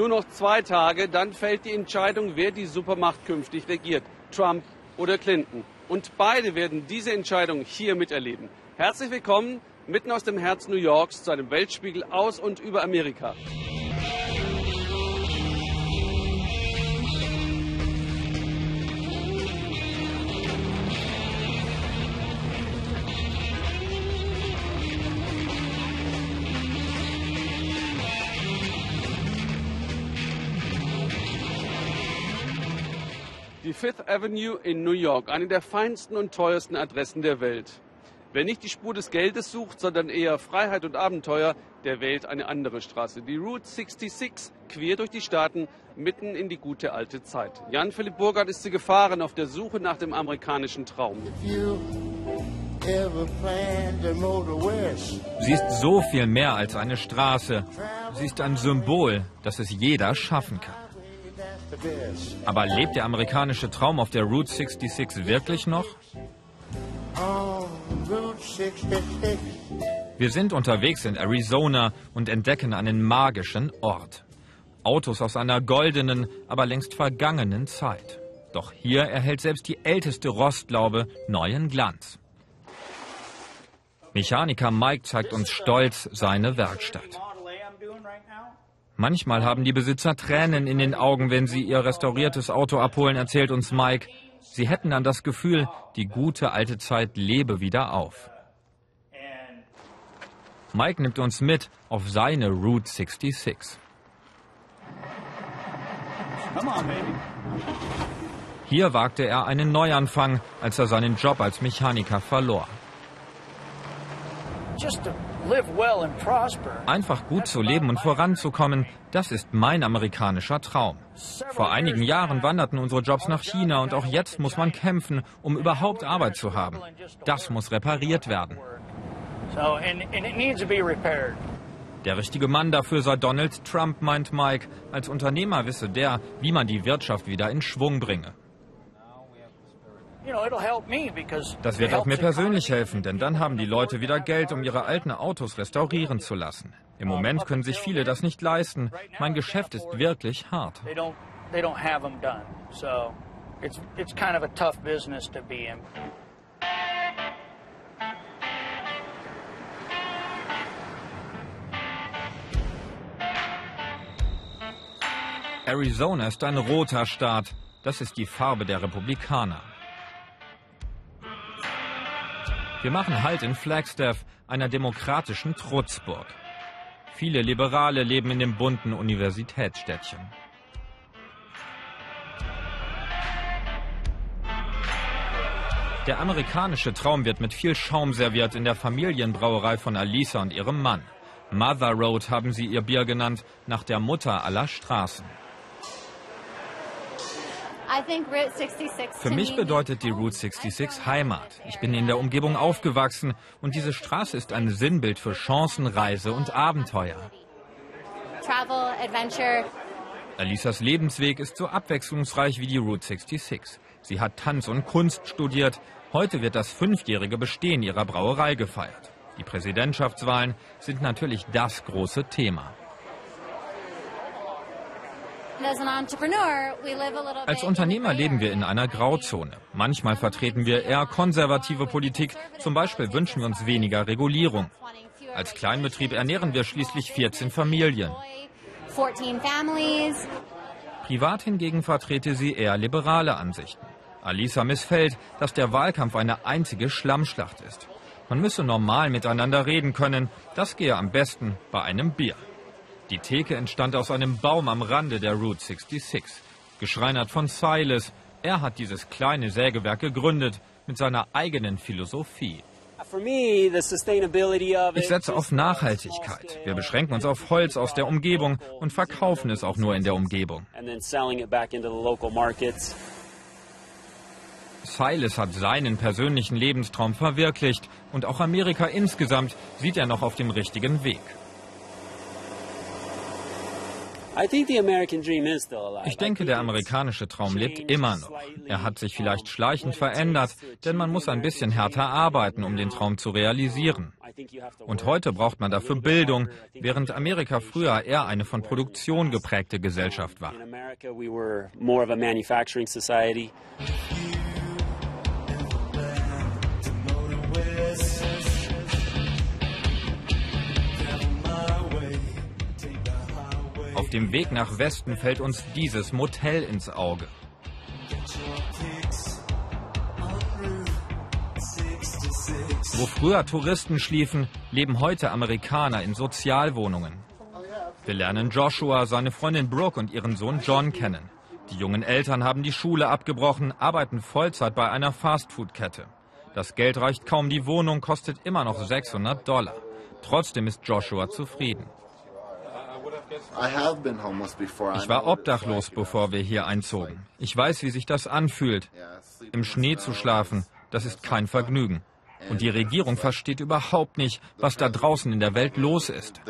Nur noch zwei Tage, dann fällt die Entscheidung, wer die Supermacht künftig regiert. Trump oder Clinton. Und beide werden diese Entscheidung hier miterleben. Herzlich willkommen mitten aus dem Herz New Yorks zu einem Weltspiegel aus und über Amerika. Fifth Avenue in New York, eine der feinsten und teuersten Adressen der Welt. Wer nicht die Spur des Geldes sucht, sondern eher Freiheit und Abenteuer, der wählt eine andere Straße. Die Route 66, quer durch die Staaten, mitten in die gute alte Zeit. Jan-Philipp Burgert ist sie gefahren auf der Suche nach dem amerikanischen Traum. Sie ist so viel mehr als eine Straße. Sie ist ein Symbol, das es jeder schaffen kann. Aber lebt der amerikanische Traum auf der Route 66 wirklich noch? Wir sind unterwegs in Arizona und entdecken einen magischen Ort. Autos aus einer goldenen, aber längst vergangenen Zeit. Doch hier erhält selbst die älteste Rostlaube neuen Glanz. Mechaniker Mike zeigt uns stolz seine Werkstatt. Manchmal haben die Besitzer Tränen in den Augen, wenn sie ihr restauriertes Auto abholen, erzählt uns Mike. Sie hätten dann das Gefühl, die gute alte Zeit lebe wieder auf. Mike nimmt uns mit auf seine Route 66. Hier wagte er einen Neuanfang, als er seinen Job als Mechaniker verlor. Einfach gut zu leben und voranzukommen, das ist mein amerikanischer Traum. Vor einigen Jahren wanderten unsere Jobs nach China und auch jetzt muss man kämpfen, um überhaupt Arbeit zu haben. Das muss repariert werden. Der richtige Mann dafür sei Donald Trump, meint Mike. Als Unternehmer wisse der, wie man die Wirtschaft wieder in Schwung bringe. Das wird auch mir persönlich helfen, denn dann haben die Leute wieder Geld, um ihre alten Autos restaurieren zu lassen. Im Moment können sich viele das nicht leisten. Mein Geschäft ist wirklich hart. Arizona ist ein roter Staat. Das ist die Farbe der Republikaner. Wir machen Halt in Flagstaff, einer demokratischen Trutzburg. Viele Liberale leben in dem bunten Universitätsstädtchen. Der amerikanische Traum wird mit viel Schaum serviert in der Familienbrauerei von Alisa und ihrem Mann. Mother Road haben sie ihr Bier genannt, nach der Mutter aller Straßen. Für mich bedeutet die Route 66 Heimat. Ich bin in der Umgebung aufgewachsen und diese Straße ist ein Sinnbild für Chancen, Reise und Abenteuer. Alisas Lebensweg ist so abwechslungsreich wie die Route 66. Sie hat Tanz und Kunst studiert. Heute wird das fünfjährige Bestehen ihrer Brauerei gefeiert. Die Präsidentschaftswahlen sind natürlich das große Thema. Als Unternehmer leben wir in einer Grauzone. Manchmal vertreten wir eher konservative Politik. Zum Beispiel wünschen wir uns weniger Regulierung. Als Kleinbetrieb ernähren wir schließlich 14 Familien. Privat hingegen vertrete sie eher liberale Ansichten. Alisa missfällt, dass der Wahlkampf eine einzige Schlammschlacht ist. Man müsse normal miteinander reden können. Das gehe am besten bei einem Bier. Die Theke entstand aus einem Baum am Rande der Route 66, geschreinert von Silas. Er hat dieses kleine Sägewerk gegründet mit seiner eigenen Philosophie. Ich setze auf Nachhaltigkeit. Wir beschränken uns auf Holz aus der Umgebung und verkaufen es auch nur in der Umgebung. Silas hat seinen persönlichen Lebenstraum verwirklicht und auch Amerika insgesamt sieht er noch auf dem richtigen Weg. Ich denke, der amerikanische Traum lebt immer noch. Er hat sich vielleicht schleichend verändert, denn man muss ein bisschen härter arbeiten, um den Traum zu realisieren. Und heute braucht man dafür Bildung, während Amerika früher eher eine von Produktion geprägte Gesellschaft war. Auf dem Weg nach Westen fällt uns dieses Motel ins Auge. Wo früher Touristen schliefen, leben heute Amerikaner in Sozialwohnungen. Wir lernen Joshua, seine Freundin Brooke und ihren Sohn John kennen. Die jungen Eltern haben die Schule abgebrochen, arbeiten Vollzeit bei einer Fastfood-Kette. Das Geld reicht kaum, die Wohnung kostet immer noch 600 Dollar. Trotzdem ist Joshua zufrieden. Ich war obdachlos, bevor wir hier einzogen. Ich weiß, wie sich das anfühlt. Im Schnee zu schlafen, das ist kein Vergnügen. Und die Regierung versteht überhaupt nicht, was da draußen in der Welt los ist.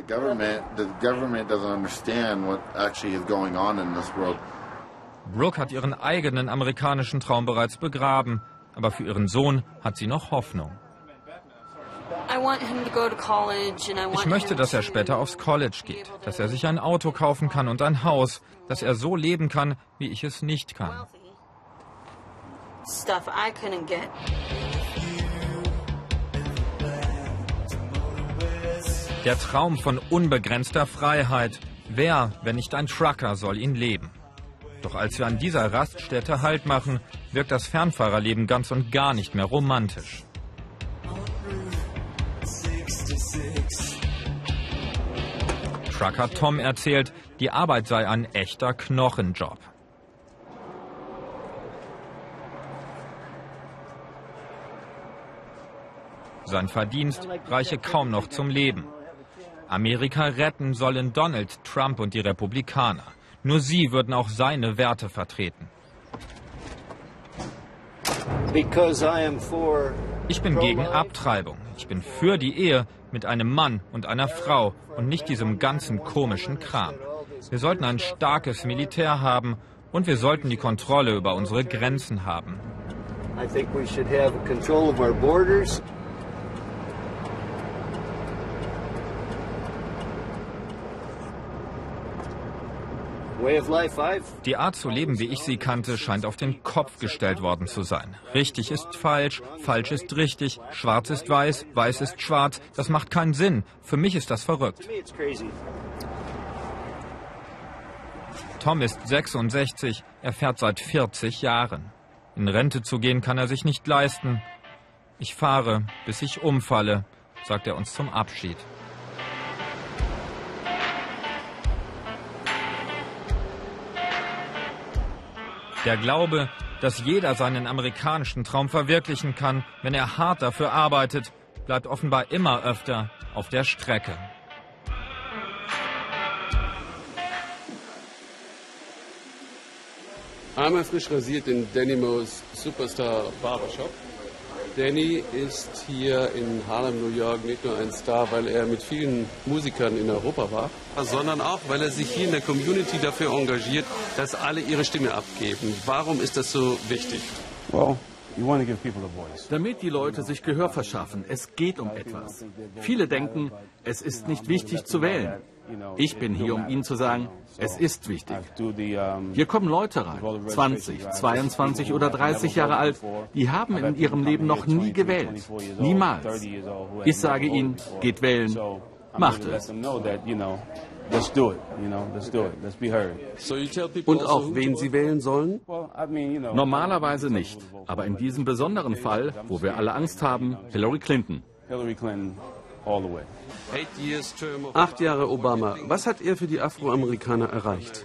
Brooke hat ihren eigenen amerikanischen Traum bereits begraben, aber für ihren Sohn hat sie noch Hoffnung. Ich möchte, dass er später aufs College geht, dass er sich ein Auto kaufen kann und ein Haus, dass er so leben kann, wie ich es nicht kann. Der Traum von unbegrenzter Freiheit. Wer, wenn nicht ein Trucker, soll ihn leben? Doch als wir an dieser Raststätte Halt machen, wirkt das Fernfahrerleben ganz und gar nicht mehr romantisch. Trucker Tom erzählt, die Arbeit sei ein echter Knochenjob. Sein Verdienst reiche kaum noch zum Leben. Amerika retten sollen Donald Trump und die Republikaner. Nur sie würden auch seine Werte vertreten. Ich bin gegen Abtreibung. Ich bin für die Ehe mit einem Mann und einer Frau und nicht diesem ganzen komischen Kram. Wir sollten ein starkes Militär haben und wir sollten die Kontrolle über unsere Grenzen haben. I think we should have control of our borders. Die Art zu leben, wie ich sie kannte, scheint auf den Kopf gestellt worden zu sein. Richtig ist falsch, falsch ist richtig, schwarz ist weiß, weiß ist schwarz. Das macht keinen Sinn. Für mich ist das verrückt. Tom ist 66, er fährt seit 40 Jahren. In Rente zu gehen kann er sich nicht leisten. Ich fahre, bis ich umfalle, sagt er uns zum Abschied. Der Glaube, dass jeder seinen amerikanischen Traum verwirklichen kann, wenn er hart dafür arbeitet, bleibt offenbar immer öfter auf der Strecke. Einmal frisch rasiert in Danny Mo's Superstar Barbershop. Danny ist hier in Harlem, New York nicht nur ein Star, weil er mit vielen Musikern in Europa war, sondern auch, weil er sich hier in der Community dafür engagiert, dass alle ihre Stimme abgeben. Warum ist das so wichtig? Well, damit die Leute sich Gehör verschaffen. Es geht um etwas. Viele denken, es ist nicht wichtig zu wählen. Ich bin hier, um Ihnen zu sagen, es ist wichtig. Hier kommen Leute rein, 20, 22 oder 30 Jahre alt, die haben in ihrem Leben noch nie gewählt. Niemals. Ich sage ihnen, geht wählen, macht es. Und auch wen Sie wählen sollen? Normalerweise nicht. Aber in diesem besonderen Fall, wo wir alle Angst haben, Hillary Clinton. Acht Jahre Obama. Was hat er für die Afroamerikaner erreicht?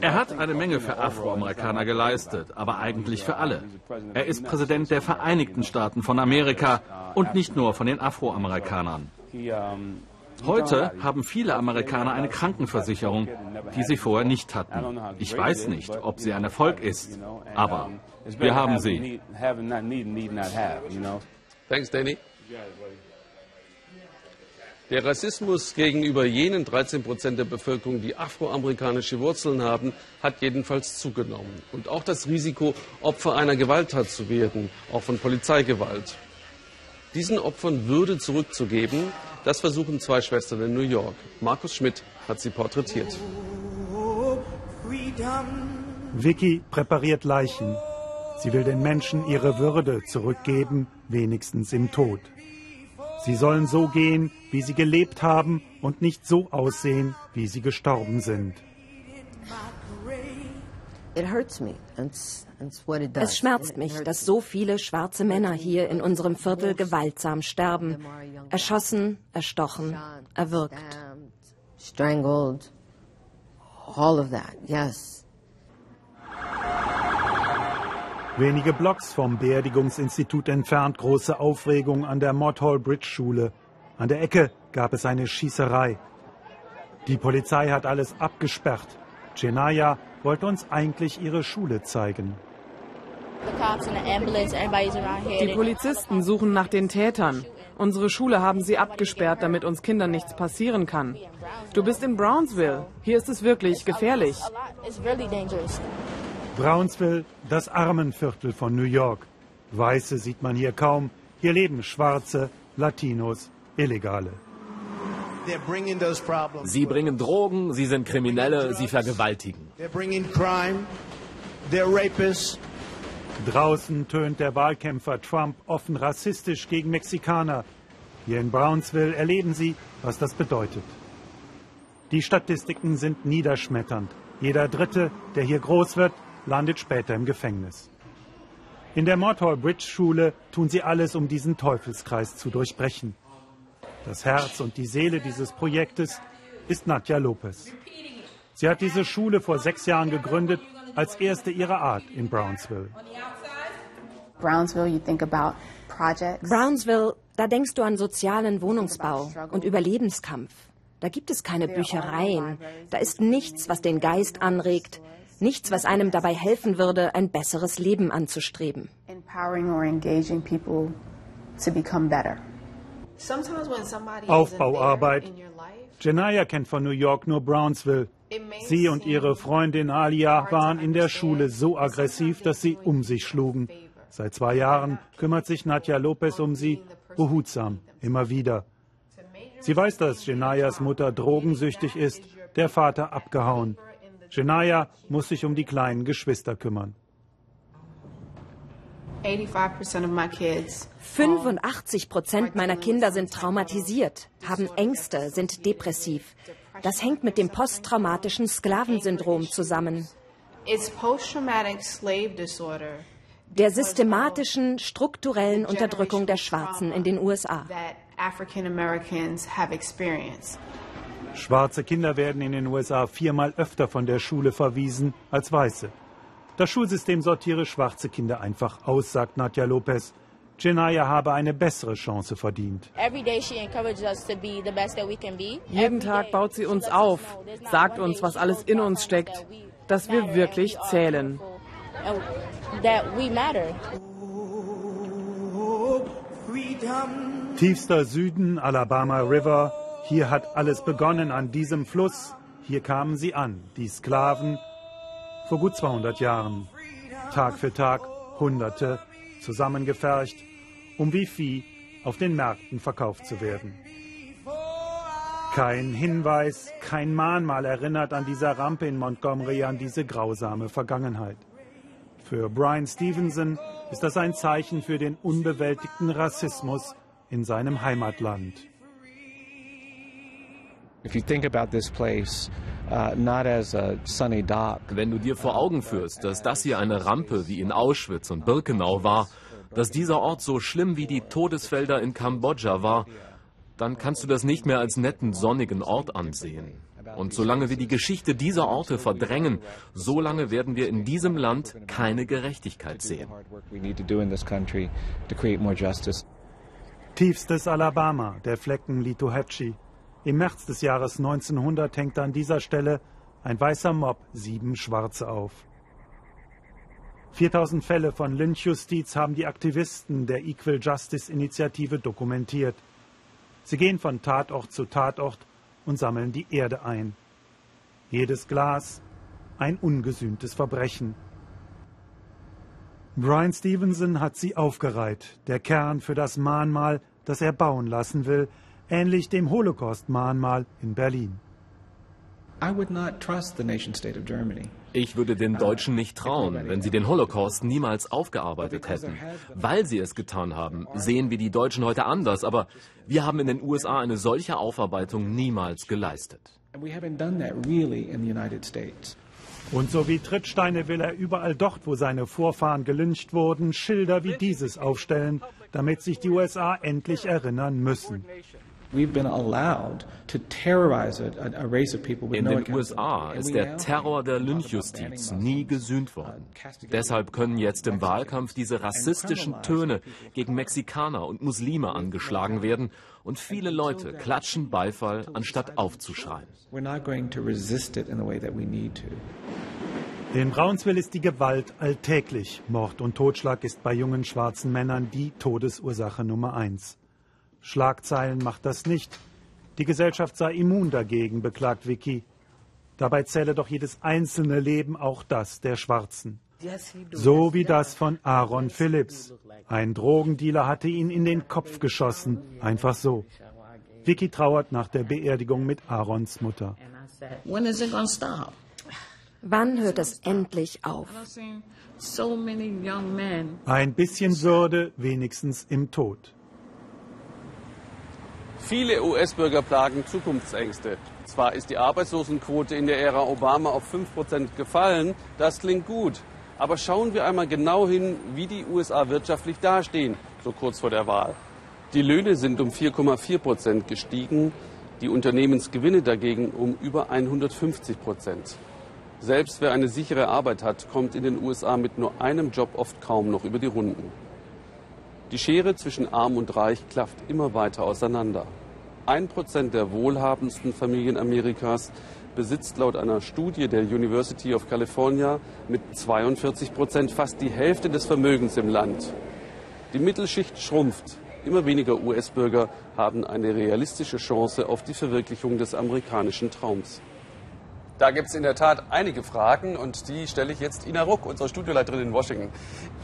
Er hat eine Menge für Afroamerikaner geleistet, aber eigentlich für alle. Er ist Präsident der Vereinigten Staaten von Amerika und nicht nur von den Afroamerikanern. Heute haben viele Amerikaner eine Krankenversicherung, die sie vorher nicht hatten. Ich weiß nicht, ob sie ein Erfolg ist, aber wir haben sie. Thanks, Danny. Der Rassismus gegenüber jenen 13 Prozent der Bevölkerung, die afroamerikanische Wurzeln haben, hat jedenfalls zugenommen. Und auch das Risiko, Opfer einer Gewalttat zu werden, auch von Polizeigewalt. diesen Opfern Würde zurückzugeben, das versuchen zwei Schwestern in New York. Markus Schmidt hat sie porträtiert. Vicky präpariert Leichen. Sie will den Menschen ihre Würde zurückgeben, wenigstens im Tod. Sie sollen so gehen, wie sie gelebt haben und nicht so aussehen, wie sie gestorben sind. Es schmerzt mich, dass so viele schwarze Männer hier in unserem Viertel gewaltsam sterben. Erschossen, erstochen, erwürgt. Wenige Blocks vom Beerdigungsinstitut entfernt große Aufregung an der Mothall Bridge Schule. An der Ecke gab es eine Schießerei. Die Polizei hat alles abgesperrt. Chenaya wollte uns eigentlich ihre Schule zeigen. Die Polizisten suchen nach den Tätern. Unsere Schule haben sie abgesperrt, damit uns Kindern nichts passieren kann. Du bist in Brownsville. Hier ist es wirklich gefährlich. Brownsville, das Armenviertel von New York. Weiße sieht man hier kaum. Hier leben Schwarze, Latinos, Illegale. Sie bringen Drogen, sie sind Kriminelle, sie vergewaltigen. Draußen tönt der Wahlkämpfer Trump offen rassistisch gegen Mexikaner. Hier in Brownsville erleben sie, was das bedeutet. Die Statistiken sind niederschmetternd. Jeder Dritte, der hier groß wird, landet später im Gefängnis. In der Mortal Bridge Schule tun sie alles, um diesen Teufelskreis zu durchbrechen. Das Herz und die Seele dieses Projektes ist Nadja Lopez. Sie hat diese Schule vor sechs Jahren gegründet, als erste ihrer Art in Brownsville. Brownsville, Brownsville, da denkst du an sozialen Wohnungsbau und Überlebenskampf. Da gibt es keine Büchereien. Da ist nichts, was den Geist anregt. Nichts, was einem dabei helfen würde, ein besseres Leben anzustreben. Aufbauarbeit. Janaya kennt von New York nur Brownsville. Sie und ihre Freundin Alia waren in der Schule so aggressiv, dass sie um sich schlugen. Seit zwei Jahren kümmert sich Nadja Lopez um sie, behutsam, immer wieder. Sie weiß, dass Genayas Mutter drogensüchtig ist, der Vater abgehauen. Genaya muss sich um die kleinen Geschwister kümmern. 85 Prozent meiner Kinder sind traumatisiert, haben Ängste, sind depressiv. Das hängt mit dem posttraumatischen Sklavensyndrom zusammen. Der systematischen, strukturellen Unterdrückung der Schwarzen in den USA. Schwarze Kinder werden in den USA viermal öfter von der Schule verwiesen als Weiße. Das Schulsystem sortiere schwarze Kinder einfach aus, sagt Nadja Lopez. Jenaya habe eine bessere Chance verdient. Jeden Tag baut sie uns auf, sagt uns, was alles in uns steckt, dass wir wirklich zählen. Tiefster Süden, Alabama River, hier hat alles begonnen an diesem Fluss. Hier kamen sie an, die Sklaven, vor gut 200 Jahren. Tag für Tag Hunderte zusammengefercht, um wie Vieh auf den Märkten verkauft zu werden. Kein Hinweis, kein Mahnmal erinnert an dieser Rampe in Montgomery an diese grausame Vergangenheit. Für Brian Stevenson ist das ein Zeichen für den unbewältigten Rassismus in seinem Heimatland. Uh, Wenn du dir vor Augen führst, dass das hier eine Rampe wie in Auschwitz und Birkenau war, dass dieser Ort so schlimm wie die Todesfelder in Kambodscha war, dann kannst du das nicht mehr als netten, sonnigen Ort ansehen. Und solange wir die Geschichte dieser Orte verdrängen, solange werden wir in diesem Land keine Gerechtigkeit sehen. Tiefstes Alabama, der Flecken Lituhatchee. Im März des Jahres 1900 hängt an dieser Stelle ein weißer Mob sieben Schwarze auf. 4000 Fälle von Lynchjustiz haben die Aktivisten der Equal Justice Initiative dokumentiert. Sie gehen von Tatort zu Tatort und sammeln die Erde ein. Jedes Glas ein ungesühntes Verbrechen. Brian Stevenson hat sie aufgereiht. Der Kern für das Mahnmal, das er bauen lassen will, ähnlich dem Holocaust-Mahnmal in Berlin. Ich würde den Deutschen nicht trauen, wenn sie den Holocaust niemals aufgearbeitet hätten. Weil sie es getan haben, sehen wir die Deutschen heute anders, aber wir haben in den USA eine solche Aufarbeitung niemals geleistet. Und so wie Trittsteine will er überall dort, wo seine Vorfahren gelyncht wurden, Schilder wie dieses aufstellen, damit sich die USA endlich erinnern müssen. In den USA ist der Terror der Lynchjustiz nie gesühnt worden. Deshalb können jetzt im Wahlkampf diese rassistischen Töne gegen Mexikaner und Muslime angeschlagen werden und viele Leute klatschen Beifall, anstatt aufzuschreien. In Brownsville ist die Gewalt alltäglich. Mord und Totschlag ist bei jungen schwarzen Männern die Todesursache Nummer eins. Schlagzeilen macht das nicht. Die Gesellschaft sei immun dagegen, beklagt Vicky. Dabei zähle doch jedes einzelne Leben, auch das der Schwarzen. So wie das von Aaron Phillips. Ein Drogendealer hatte ihn in den Kopf geschossen, einfach so. Vicky trauert nach der Beerdigung mit Aarons Mutter. Wann hört es endlich auf? Ein bisschen Würde wenigstens im Tod. Viele US-Bürger plagen Zukunftsängste. Zwar ist die Arbeitslosenquote in der Ära Obama auf 5% gefallen, das klingt gut. Aber schauen wir einmal genau hin, wie die USA wirtschaftlich dastehen, so kurz vor der Wahl. Die Löhne sind um 4,4 Prozent gestiegen, die Unternehmensgewinne dagegen um über 150 Prozent. Selbst wer eine sichere Arbeit hat, kommt in den USA mit nur einem Job oft kaum noch über die Runden. Die Schere zwischen Arm und Reich klafft immer weiter auseinander. Ein Prozent der wohlhabendsten Familien Amerikas besitzt laut einer Studie der University of California mit 42 Prozent fast die Hälfte des Vermögens im Land. Die Mittelschicht schrumpft. Immer weniger US-Bürger haben eine realistische Chance auf die Verwirklichung des amerikanischen Traums. Da gibt es in der Tat einige Fragen und die stelle ich jetzt Ina Ruck, unserer Studioleiterin in Washington.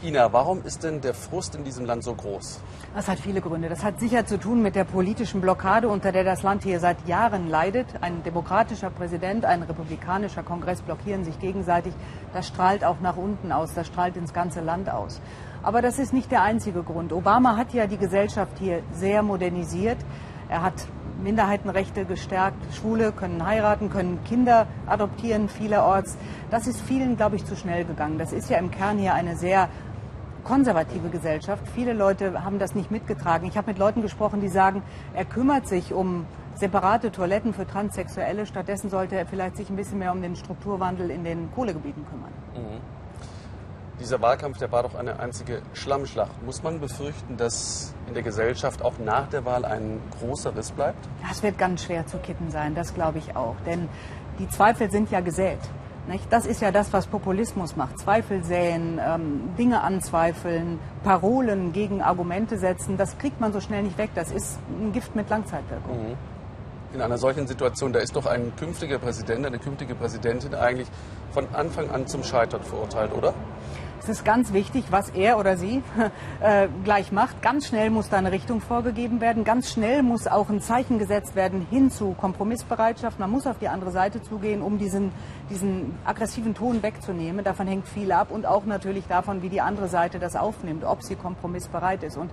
Ina, warum ist denn der Frust in diesem Land so groß? Das hat viele Gründe. Das hat sicher zu tun mit der politischen Blockade, unter der das Land hier seit Jahren leidet. Ein demokratischer Präsident, ein republikanischer Kongress blockieren sich gegenseitig. Das strahlt auch nach unten aus, das strahlt ins ganze Land aus. Aber das ist nicht der einzige Grund. Obama hat ja die Gesellschaft hier sehr modernisiert. Er hat Minderheitenrechte gestärkt. Schwule können heiraten, können Kinder adoptieren vielerorts. Das ist vielen, glaube ich, zu schnell gegangen. Das ist ja im Kern hier eine sehr konservative Gesellschaft. Viele Leute haben das nicht mitgetragen. Ich habe mit Leuten gesprochen, die sagen, er kümmert sich um separate Toiletten für Transsexuelle. Stattdessen sollte er vielleicht sich ein bisschen mehr um den Strukturwandel in den Kohlegebieten kümmern. Mhm. Dieser Wahlkampf, der war doch eine einzige Schlammschlacht. Muss man befürchten, dass in der Gesellschaft auch nach der Wahl ein großer Riss bleibt? Das wird ganz schwer zu kitten sein, das glaube ich auch. Denn die Zweifel sind ja gesät. Nicht? Das ist ja das, was Populismus macht. Zweifel säen, ähm, Dinge anzweifeln, Parolen gegen Argumente setzen. Das kriegt man so schnell nicht weg. Das ist ein Gift mit Langzeitwirkung. Mhm. In einer solchen Situation, da ist doch ein künftiger Präsident, eine künftige Präsidentin eigentlich von Anfang an zum Scheitern verurteilt, oder? Es ist ganz wichtig, was er oder sie äh, gleich macht. Ganz schnell muss da eine Richtung vorgegeben werden. Ganz schnell muss auch ein Zeichen gesetzt werden hin zu Kompromissbereitschaft. Man muss auf die andere Seite zugehen, um diesen, diesen aggressiven Ton wegzunehmen. Davon hängt viel ab und auch natürlich davon, wie die andere Seite das aufnimmt, ob sie kompromissbereit ist. Und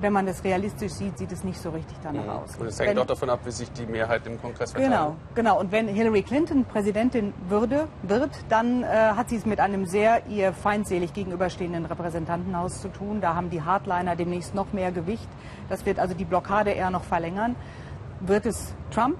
wenn man das realistisch sieht, sieht es nicht so richtig danach mhm. aus. Und es hängt wenn, auch davon ab, wie sich die Mehrheit im Kongress verteilt. Genau, genau. Und wenn Hillary Clinton Präsidentin würde, wird, dann äh, hat sie es mit einem sehr ihr feindselig gegenüberstehenden Repräsentantenhaus zu tun. Da haben die Hardliner demnächst noch mehr Gewicht. Das wird also die Blockade eher noch verlängern. Wird es Trump?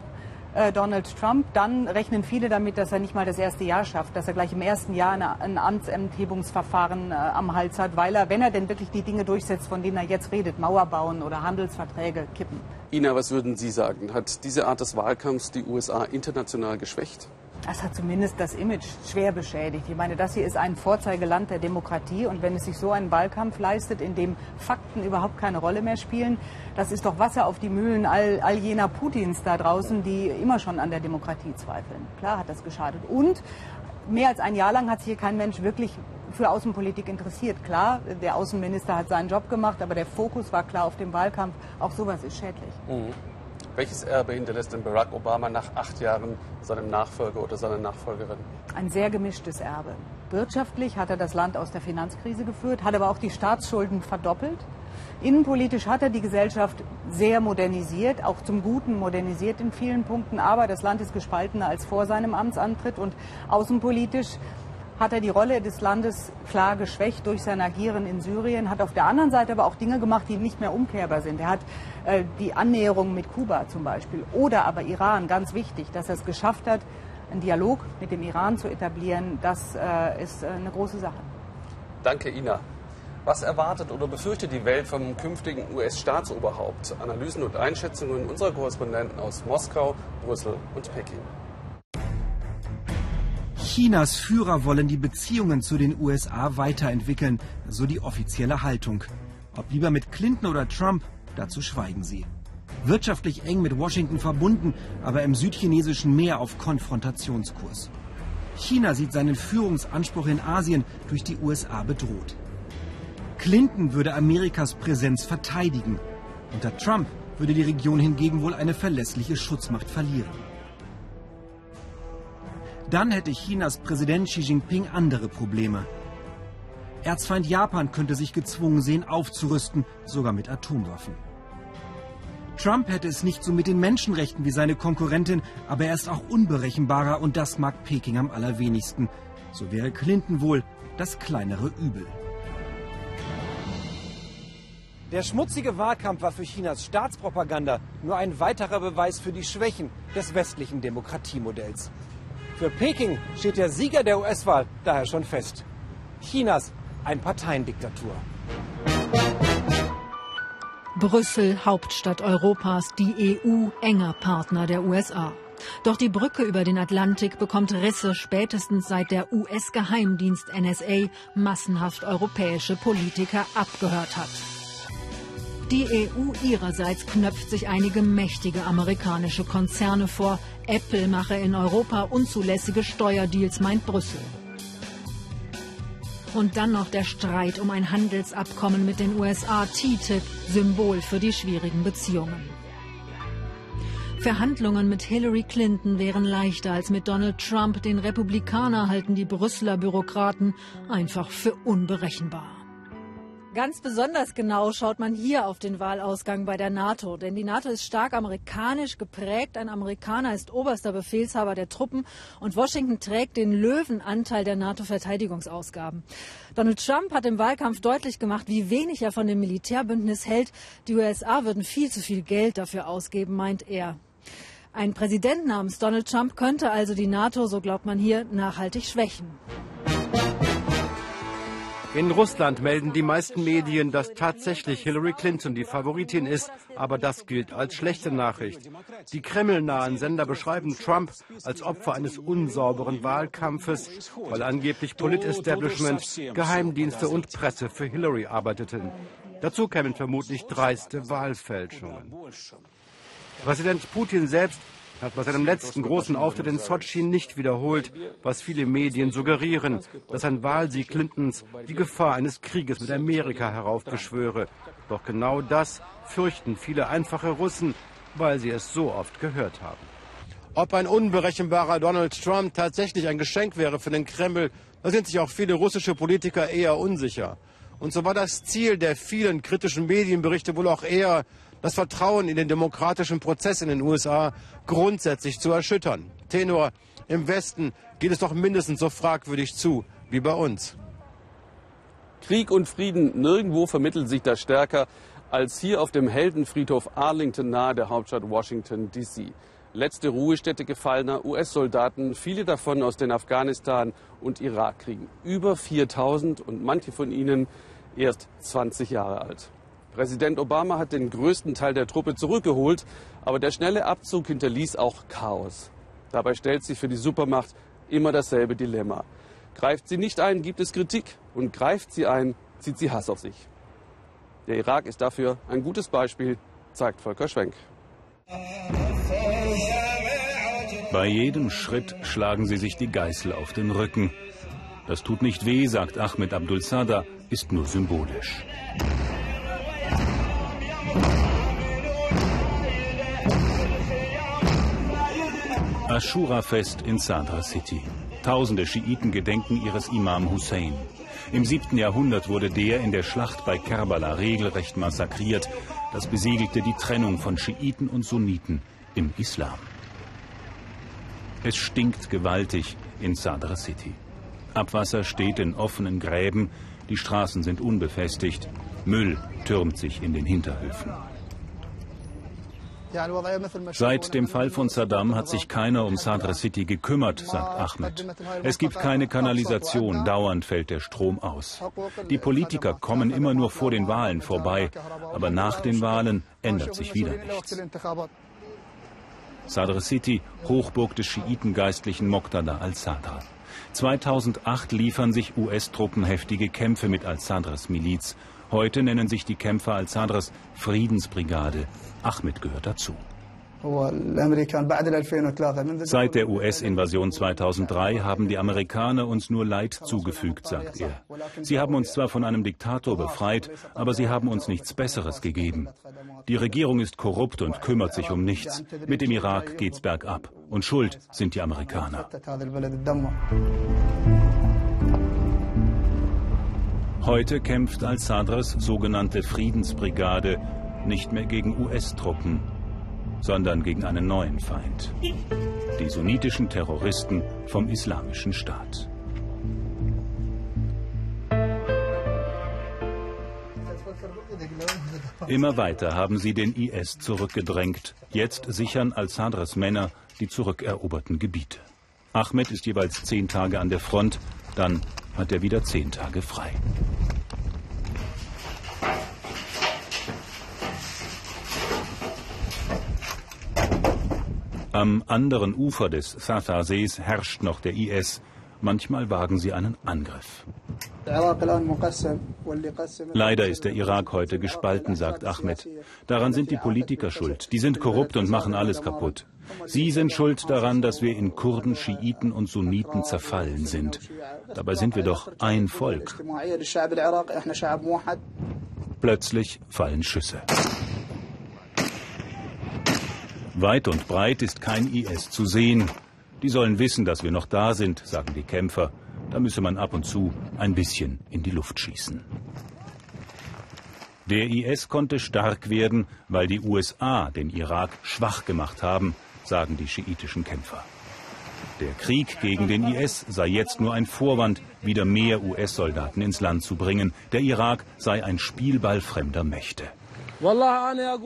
Äh, Donald Trump, dann rechnen viele damit, dass er nicht mal das erste Jahr schafft, dass er gleich im ersten Jahr eine, ein Amtsenthebungsverfahren äh, am Hals hat, weil er, wenn er denn wirklich die Dinge durchsetzt, von denen er jetzt redet, Mauer bauen oder Handelsverträge kippen. Ina, was würden Sie sagen? Hat diese Art des Wahlkampfs die USA international geschwächt? Das hat zumindest das Image schwer beschädigt. Ich meine, das hier ist ein Vorzeigeland der Demokratie und wenn es sich so einen Wahlkampf leistet, in dem Fakten überhaupt keine Rolle mehr spielen, das ist doch Wasser auf die Mühlen all, all jener Putins da draußen, die immer schon an der Demokratie zweifeln. Klar hat das geschadet. Und mehr als ein Jahr lang hat sich hier kein Mensch wirklich für Außenpolitik interessiert. Klar, der Außenminister hat seinen Job gemacht, aber der Fokus war klar auf dem Wahlkampf. Auch sowas ist schädlich. Mhm. Welches Erbe hinterlässt denn Barack Obama nach acht Jahren seinem Nachfolger oder seiner Nachfolgerin? Ein sehr gemischtes Erbe. Wirtschaftlich hat er das Land aus der Finanzkrise geführt, hat aber auch die Staatsschulden verdoppelt. Innenpolitisch hat er die Gesellschaft sehr modernisiert, auch zum Guten modernisiert in vielen Punkten, aber das Land ist gespaltener als vor seinem Amtsantritt und außenpolitisch hat er die Rolle des Landes klar geschwächt durch sein Agieren in Syrien, hat auf der anderen Seite aber auch Dinge gemacht, die nicht mehr umkehrbar sind. Er hat äh, die Annäherung mit Kuba zum Beispiel oder aber Iran, ganz wichtig, dass er es geschafft hat, einen Dialog mit dem Iran zu etablieren, das äh, ist äh, eine große Sache. Danke, Ina. Was erwartet oder befürchtet die Welt vom künftigen US-Staatsoberhaupt? Analysen und Einschätzungen unserer Korrespondenten aus Moskau, Brüssel und Peking. Chinas Führer wollen die Beziehungen zu den USA weiterentwickeln, so die offizielle Haltung. Ob lieber mit Clinton oder Trump, dazu schweigen sie. Wirtschaftlich eng mit Washington verbunden, aber im südchinesischen Meer auf Konfrontationskurs. China sieht seinen Führungsanspruch in Asien durch die USA bedroht. Clinton würde Amerikas Präsenz verteidigen. Unter Trump würde die Region hingegen wohl eine verlässliche Schutzmacht verlieren. Dann hätte Chinas Präsident Xi Jinping andere Probleme. Erzfeind Japan könnte sich gezwungen sehen, aufzurüsten, sogar mit Atomwaffen. Trump hätte es nicht so mit den Menschenrechten wie seine Konkurrentin, aber er ist auch unberechenbarer und das mag Peking am allerwenigsten. So wäre Clinton wohl das kleinere Übel. Der schmutzige Wahlkampf war für Chinas Staatspropaganda nur ein weiterer Beweis für die Schwächen des westlichen Demokratiemodells. Für Peking steht der Sieger der US-Wahl daher schon fest. Chinas Einparteiendiktatur. Brüssel, Hauptstadt Europas, die EU, enger Partner der USA. Doch die Brücke über den Atlantik bekommt Risse spätestens seit der US-Geheimdienst NSA massenhaft europäische Politiker abgehört hat. Die EU ihrerseits knöpft sich einige mächtige amerikanische Konzerne vor. Apple mache in Europa unzulässige Steuerdeals, meint Brüssel. Und dann noch der Streit um ein Handelsabkommen mit den USA, TTIP, Symbol für die schwierigen Beziehungen. Verhandlungen mit Hillary Clinton wären leichter als mit Donald Trump. Den Republikaner halten die Brüsseler Bürokraten einfach für unberechenbar. Ganz besonders genau schaut man hier auf den Wahlausgang bei der NATO, denn die NATO ist stark amerikanisch geprägt. Ein Amerikaner ist oberster Befehlshaber der Truppen und Washington trägt den Löwenanteil der NATO-Verteidigungsausgaben. Donald Trump hat im Wahlkampf deutlich gemacht, wie wenig er von dem Militärbündnis hält. Die USA würden viel zu viel Geld dafür ausgeben, meint er. Ein Präsident namens Donald Trump könnte also die NATO, so glaubt man hier, nachhaltig schwächen. In Russland melden die meisten Medien, dass tatsächlich Hillary Clinton die Favoritin ist, aber das gilt als schlechte Nachricht. Die kremlnahen Sender beschreiben Trump als Opfer eines unsauberen Wahlkampfes, weil angeblich Politestablishment, Geheimdienste und Presse für Hillary arbeiteten. Dazu kämen vermutlich dreiste Wahlfälschungen. Präsident Putin selbst hat bei seinem letzten großen Auftritt in Sochi nicht wiederholt, was viele Medien suggerieren, dass ein Wahlsieg Clintons die Gefahr eines Krieges mit Amerika heraufbeschwöre. Doch genau das fürchten viele einfache Russen, weil sie es so oft gehört haben. Ob ein unberechenbarer Donald Trump tatsächlich ein Geschenk wäre für den Kreml, da sind sich auch viele russische Politiker eher unsicher. Und so war das Ziel der vielen kritischen Medienberichte wohl auch eher, das Vertrauen in den demokratischen Prozess in den USA grundsätzlich zu erschüttern. Tenor, im Westen geht es doch mindestens so fragwürdig zu wie bei uns. Krieg und Frieden, nirgendwo vermitteln sich das stärker als hier auf dem Heldenfriedhof Arlington nahe der Hauptstadt Washington, D.C. Letzte Ruhestätte gefallener US-Soldaten, viele davon aus den Afghanistan- und Irakkriegen. Über 4000 und manche von ihnen erst 20 Jahre alt. Präsident Obama hat den größten Teil der Truppe zurückgeholt, aber der schnelle Abzug hinterließ auch Chaos. Dabei stellt sich für die Supermacht immer dasselbe Dilemma. Greift sie nicht ein, gibt es Kritik und greift sie ein, zieht sie Hass auf sich. Der Irak ist dafür ein gutes Beispiel, zeigt Volker Schwenk. Bei jedem Schritt schlagen sie sich die Geißel auf den Rücken. Das tut nicht weh, sagt Ahmed Abdul Sada, ist nur symbolisch. Ashura-Fest in Sadra City. Tausende Schiiten gedenken ihres Imam Hussein. Im 7. Jahrhundert wurde der in der Schlacht bei Kerbala regelrecht massakriert. Das besiegelte die Trennung von Schiiten und Sunniten im Islam. Es stinkt gewaltig in Sadra City. Abwasser steht in offenen Gräben, die Straßen sind unbefestigt, Müll türmt sich in den Hinterhöfen. Seit dem Fall von Saddam hat sich keiner um Sadr City gekümmert, sagt Ahmed. Es gibt keine Kanalisation, dauernd fällt der Strom aus. Die Politiker kommen immer nur vor den Wahlen vorbei, aber nach den Wahlen ändert sich wieder nichts. Sadr City, Hochburg des Schiitengeistlichen Moqtada al-Sadr. 2008 liefern sich US-Truppen heftige Kämpfe mit al-Sadrs Miliz. Heute nennen sich die Kämpfer al-Sadrs Friedensbrigade. Ahmed gehört dazu. Seit der US-Invasion 2003 haben die Amerikaner uns nur Leid zugefügt, sagt er. Sie haben uns zwar von einem Diktator befreit, aber sie haben uns nichts Besseres gegeben. Die Regierung ist korrupt und kümmert sich um nichts. Mit dem Irak geht's bergab. Und schuld sind die Amerikaner. Heute kämpft al-Sadrs sogenannte Friedensbrigade nicht mehr gegen US-Truppen, sondern gegen einen neuen Feind. Die sunnitischen Terroristen vom Islamischen Staat. Immer weiter haben sie den IS zurückgedrängt. Jetzt sichern al-Sadrs Männer die zurückeroberten Gebiete. Ahmed ist jeweils zehn Tage an der Front, dann hat er wieder zehn Tage frei. Am anderen Ufer des Satha-Sees herrscht noch der IS. Manchmal wagen sie einen Angriff. Leider ist der Irak heute gespalten, sagt Ahmed. Daran sind die Politiker schuld. Die sind korrupt und machen alles kaputt. Sie sind schuld daran, dass wir in Kurden, Schiiten und Sunniten zerfallen sind. Dabei sind wir doch ein Volk. Plötzlich fallen Schüsse. Weit und breit ist kein IS zu sehen. Die sollen wissen, dass wir noch da sind, sagen die Kämpfer. Da müsse man ab und zu ein bisschen in die Luft schießen. Der IS konnte stark werden, weil die USA den Irak schwach gemacht haben, sagen die schiitischen Kämpfer. Der Krieg gegen den IS sei jetzt nur ein Vorwand, wieder mehr US-Soldaten ins Land zu bringen. Der Irak sei ein Spielball fremder Mächte.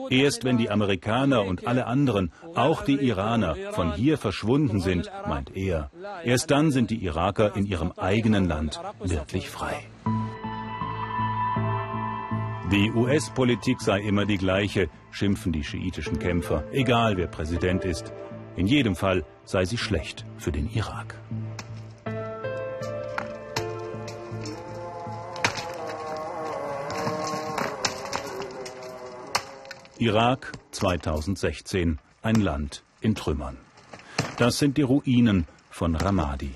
Erst wenn die Amerikaner und alle anderen, auch die Iraner, von hier verschwunden sind, meint er, erst dann sind die Iraker in ihrem eigenen Land wirklich frei. Die US-Politik sei immer die gleiche, schimpfen die schiitischen Kämpfer, egal wer Präsident ist. In jedem Fall sei sie schlecht für den Irak. Irak 2016, ein Land in Trümmern. Das sind die Ruinen von Ramadi.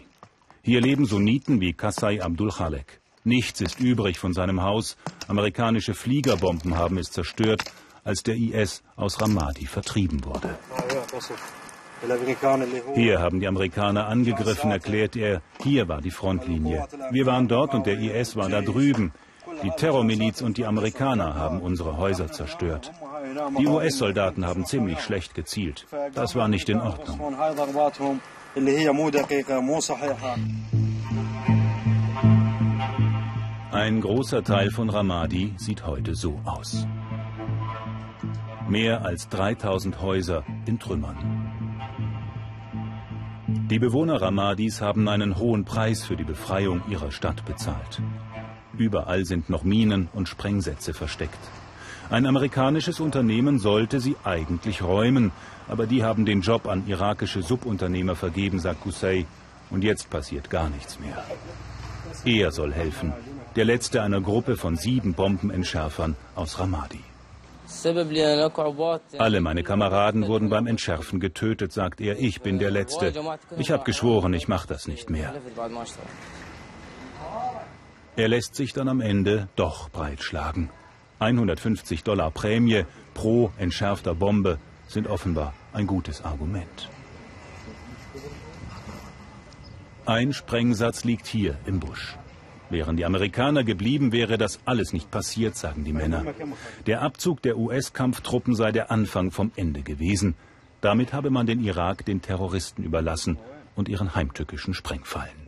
Hier leben Sunniten wie Kasai Abdul Khalek. Nichts ist übrig von seinem Haus. Amerikanische Fliegerbomben haben es zerstört, als der IS aus Ramadi vertrieben wurde. Hier haben die Amerikaner angegriffen, erklärt er. Hier war die Frontlinie. Wir waren dort und der IS war da drüben. Die Terrormiliz und die Amerikaner haben unsere Häuser zerstört. Die US-Soldaten haben ziemlich schlecht gezielt. Das war nicht in Ordnung. Ein großer Teil von Ramadi sieht heute so aus. Mehr als 3000 Häuser in Trümmern. Die Bewohner Ramadis haben einen hohen Preis für die Befreiung ihrer Stadt bezahlt. Überall sind noch Minen und Sprengsätze versteckt. Ein amerikanisches Unternehmen sollte sie eigentlich räumen, aber die haben den Job an irakische Subunternehmer vergeben, sagt Qusay. Und jetzt passiert gar nichts mehr. Er soll helfen, der letzte einer Gruppe von sieben Bombenentschärfern aus Ramadi. Alle meine Kameraden wurden beim Entschärfen getötet, sagt er. Ich bin der Letzte. Ich habe geschworen, ich mache das nicht mehr. Er lässt sich dann am Ende doch breitschlagen. 150 Dollar Prämie pro entschärfter Bombe sind offenbar ein gutes Argument. Ein Sprengsatz liegt hier im Busch. Wären die Amerikaner geblieben, wäre das alles nicht passiert, sagen die Männer. Der Abzug der US-Kampftruppen sei der Anfang vom Ende gewesen. Damit habe man den Irak den Terroristen überlassen und ihren heimtückischen Sprengfallen.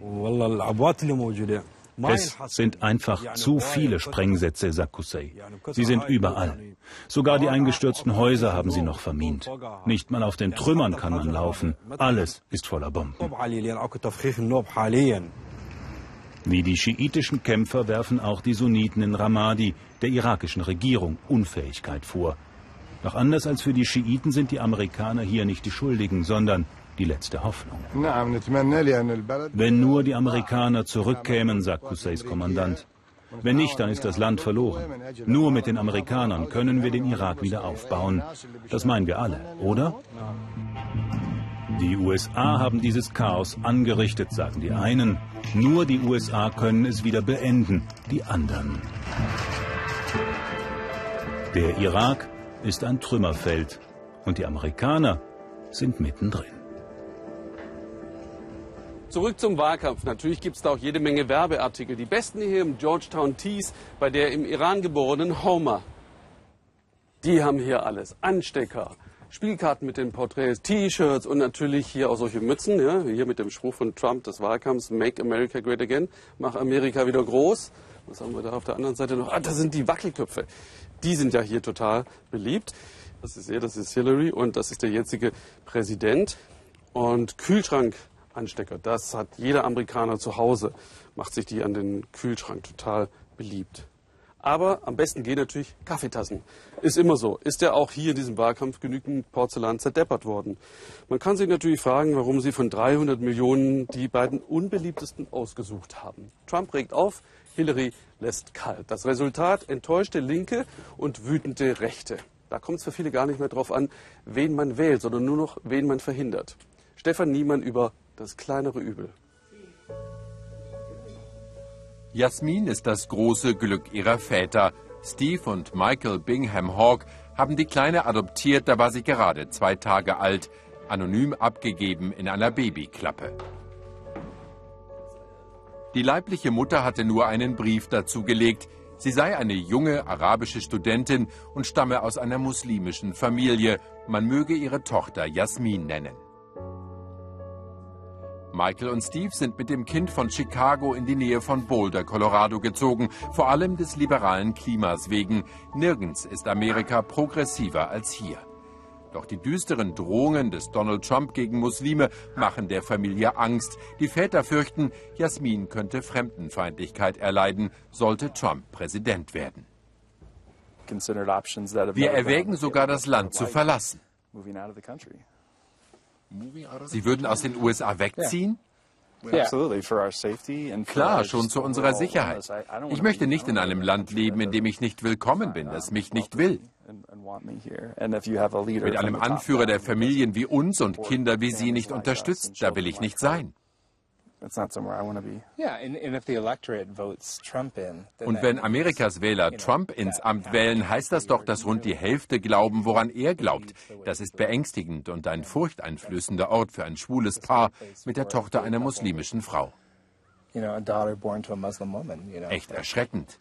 Es sind einfach zu viele Sprengsätze, sagt Qusay. Sie sind überall. Sogar die eingestürzten Häuser haben sie noch vermint. Nicht mal auf den Trümmern kann man laufen. Alles ist voller Bomben. Wie die schiitischen Kämpfer werfen auch die Sunniten in Ramadi der irakischen Regierung Unfähigkeit vor. Doch anders als für die Schiiten sind die Amerikaner hier nicht die Schuldigen, sondern die letzte Hoffnung. Wenn nur die Amerikaner zurückkämen, sagt Qussays Kommandant. Wenn nicht, dann ist das Land verloren. Nur mit den Amerikanern können wir den Irak wieder aufbauen. Das meinen wir alle, oder? Die USA haben dieses Chaos angerichtet, sagen die einen. Nur die USA können es wieder beenden, die anderen. Der Irak ist ein Trümmerfeld und die Amerikaner sind mittendrin. Zurück zum Wahlkampf. Natürlich gibt es da auch jede Menge Werbeartikel. Die besten hier im Georgetown Tees bei der im Iran geborenen Homer. Die haben hier alles. Anstecker, Spielkarten mit den Porträts, T-Shirts und natürlich hier auch solche Mützen. Ja, hier mit dem Spruch von Trump des Wahlkampfs, Make America Great Again, mach Amerika wieder groß. Was haben wir da auf der anderen Seite noch? Ah, das sind die Wackelköpfe. Die sind ja hier total beliebt. Das ist er, das ist Hillary und das ist der jetzige Präsident. Und Kühlschrankanstecker, das hat jeder Amerikaner zu Hause, macht sich die an den Kühlschrank total beliebt. Aber am besten gehen natürlich Kaffeetassen. Ist immer so. Ist ja auch hier in diesem Wahlkampf genügend Porzellan zerdeppert worden. Man kann sich natürlich fragen, warum sie von 300 Millionen die beiden unbeliebtesten ausgesucht haben. Trump regt auf, Hillary lässt kalt. Das Resultat enttäuschte Linke und wütende Rechte. Da kommt es für viele gar nicht mehr drauf an, wen man wählt, sondern nur noch, wen man verhindert. Stefan Niemann über das kleinere Übel. Jasmin ist das große Glück ihrer Väter. Steve und Michael Bingham Hawk haben die Kleine adoptiert, da war sie gerade zwei Tage alt, anonym abgegeben in einer Babyklappe. Die leibliche Mutter hatte nur einen Brief dazu gelegt. Sie sei eine junge arabische Studentin und stamme aus einer muslimischen Familie. Man möge ihre Tochter Jasmin nennen. Michael und Steve sind mit dem Kind von Chicago in die Nähe von Boulder, Colorado gezogen, vor allem des liberalen Klimas wegen. Nirgends ist Amerika progressiver als hier. Doch die düsteren Drohungen des Donald Trump gegen Muslime machen der Familie Angst. Die Väter fürchten, Jasmin könnte Fremdenfeindlichkeit erleiden, sollte Trump Präsident werden. Wir erwägen sogar, das Land zu verlassen. Sie würden aus den USA wegziehen? Klar, schon zu unserer Sicherheit. Ich möchte nicht in einem Land leben, in dem ich nicht willkommen bin, das mich nicht will. Mit einem Anführer der Familien wie uns und Kinder wie Sie nicht unterstützt, da will ich nicht sein. Und wenn Amerikas Wähler Trump ins Amt wählen, heißt das doch, dass rund die Hälfte glauben, woran er glaubt. Das ist beängstigend und ein furchteinflößender Ort für ein schwules Paar mit der Tochter einer muslimischen Frau. Echt erschreckend.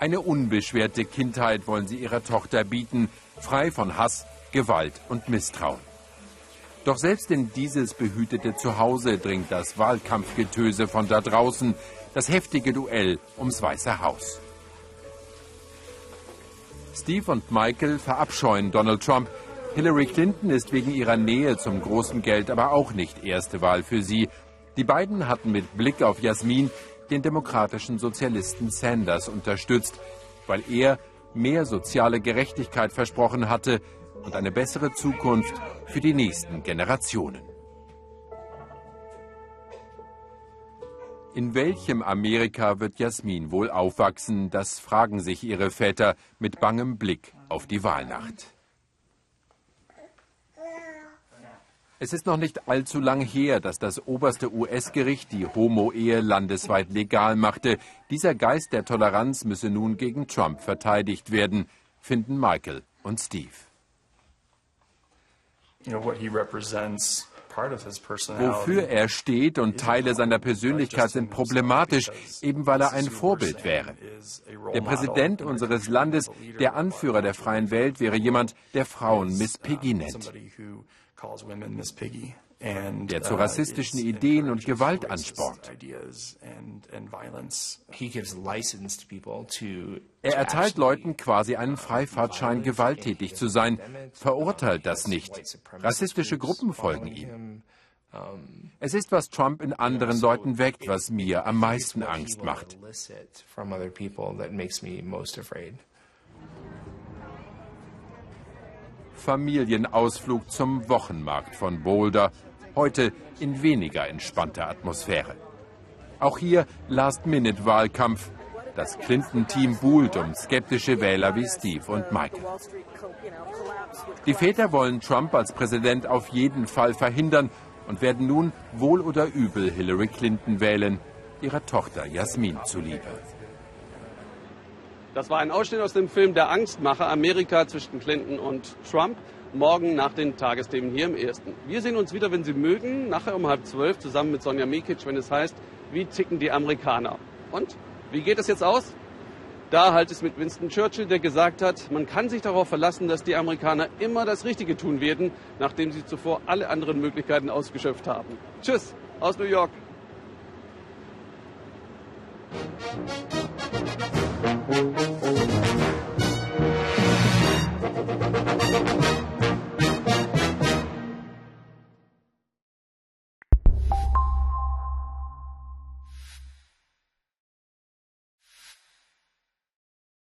Eine unbeschwerte Kindheit wollen sie ihrer Tochter bieten, frei von Hass, Gewalt und Misstrauen. Doch selbst in dieses behütete Zuhause dringt das Wahlkampfgetöse von da draußen, das heftige Duell ums Weiße Haus. Steve und Michael verabscheuen Donald Trump. Hillary Clinton ist wegen ihrer Nähe zum großen Geld aber auch nicht erste Wahl für sie. Die beiden hatten mit Blick auf Jasmin den demokratischen Sozialisten Sanders unterstützt, weil er mehr soziale Gerechtigkeit versprochen hatte, und eine bessere Zukunft für die nächsten Generationen. In welchem Amerika wird Jasmin wohl aufwachsen? Das fragen sich ihre Väter mit bangem Blick auf die Wahlnacht. Es ist noch nicht allzu lang her, dass das oberste US-Gericht die Homo-Ehe landesweit legal machte. Dieser Geist der Toleranz müsse nun gegen Trump verteidigt werden, finden Michael und Steve. Wofür er steht und Teile seiner Persönlichkeit sind problematisch, eben weil er ein Vorbild wäre. Der Präsident unseres Landes, der Anführer der freien Welt, wäre jemand, der Frauen Miss Piggy. nennt der zu uh, rassistischen Ideen und Gewalt anspornt. Er erteilt Leuten quasi einen Freifahrtschein, gewalttätig zu sein, verurteilt das nicht. Rassistische Gruppen folgen ihm. Es ist, was Trump in anderen Leuten weckt, was mir am meisten Angst macht. Familienausflug zum Wochenmarkt von Boulder, heute in weniger entspannter Atmosphäre. Auch hier Last-Minute-Wahlkampf. Das Clinton-Team buhlt um skeptische Wähler wie Steve und Michael. Die Väter wollen Trump als Präsident auf jeden Fall verhindern und werden nun wohl oder übel Hillary Clinton wählen, ihrer Tochter Jasmin zuliebe. Das war ein Ausschnitt aus dem Film Der Angstmacher Amerika zwischen Clinton und Trump. Morgen nach den Tagesthemen hier im Ersten. Wir sehen uns wieder, wenn Sie mögen, nachher um halb zwölf zusammen mit Sonja Mikic, wenn es heißt, wie ticken die Amerikaner. Und wie geht es jetzt aus? Da halt es mit Winston Churchill, der gesagt hat, man kann sich darauf verlassen, dass die Amerikaner immer das Richtige tun werden, nachdem sie zuvor alle anderen Möglichkeiten ausgeschöpft haben. Tschüss aus New York.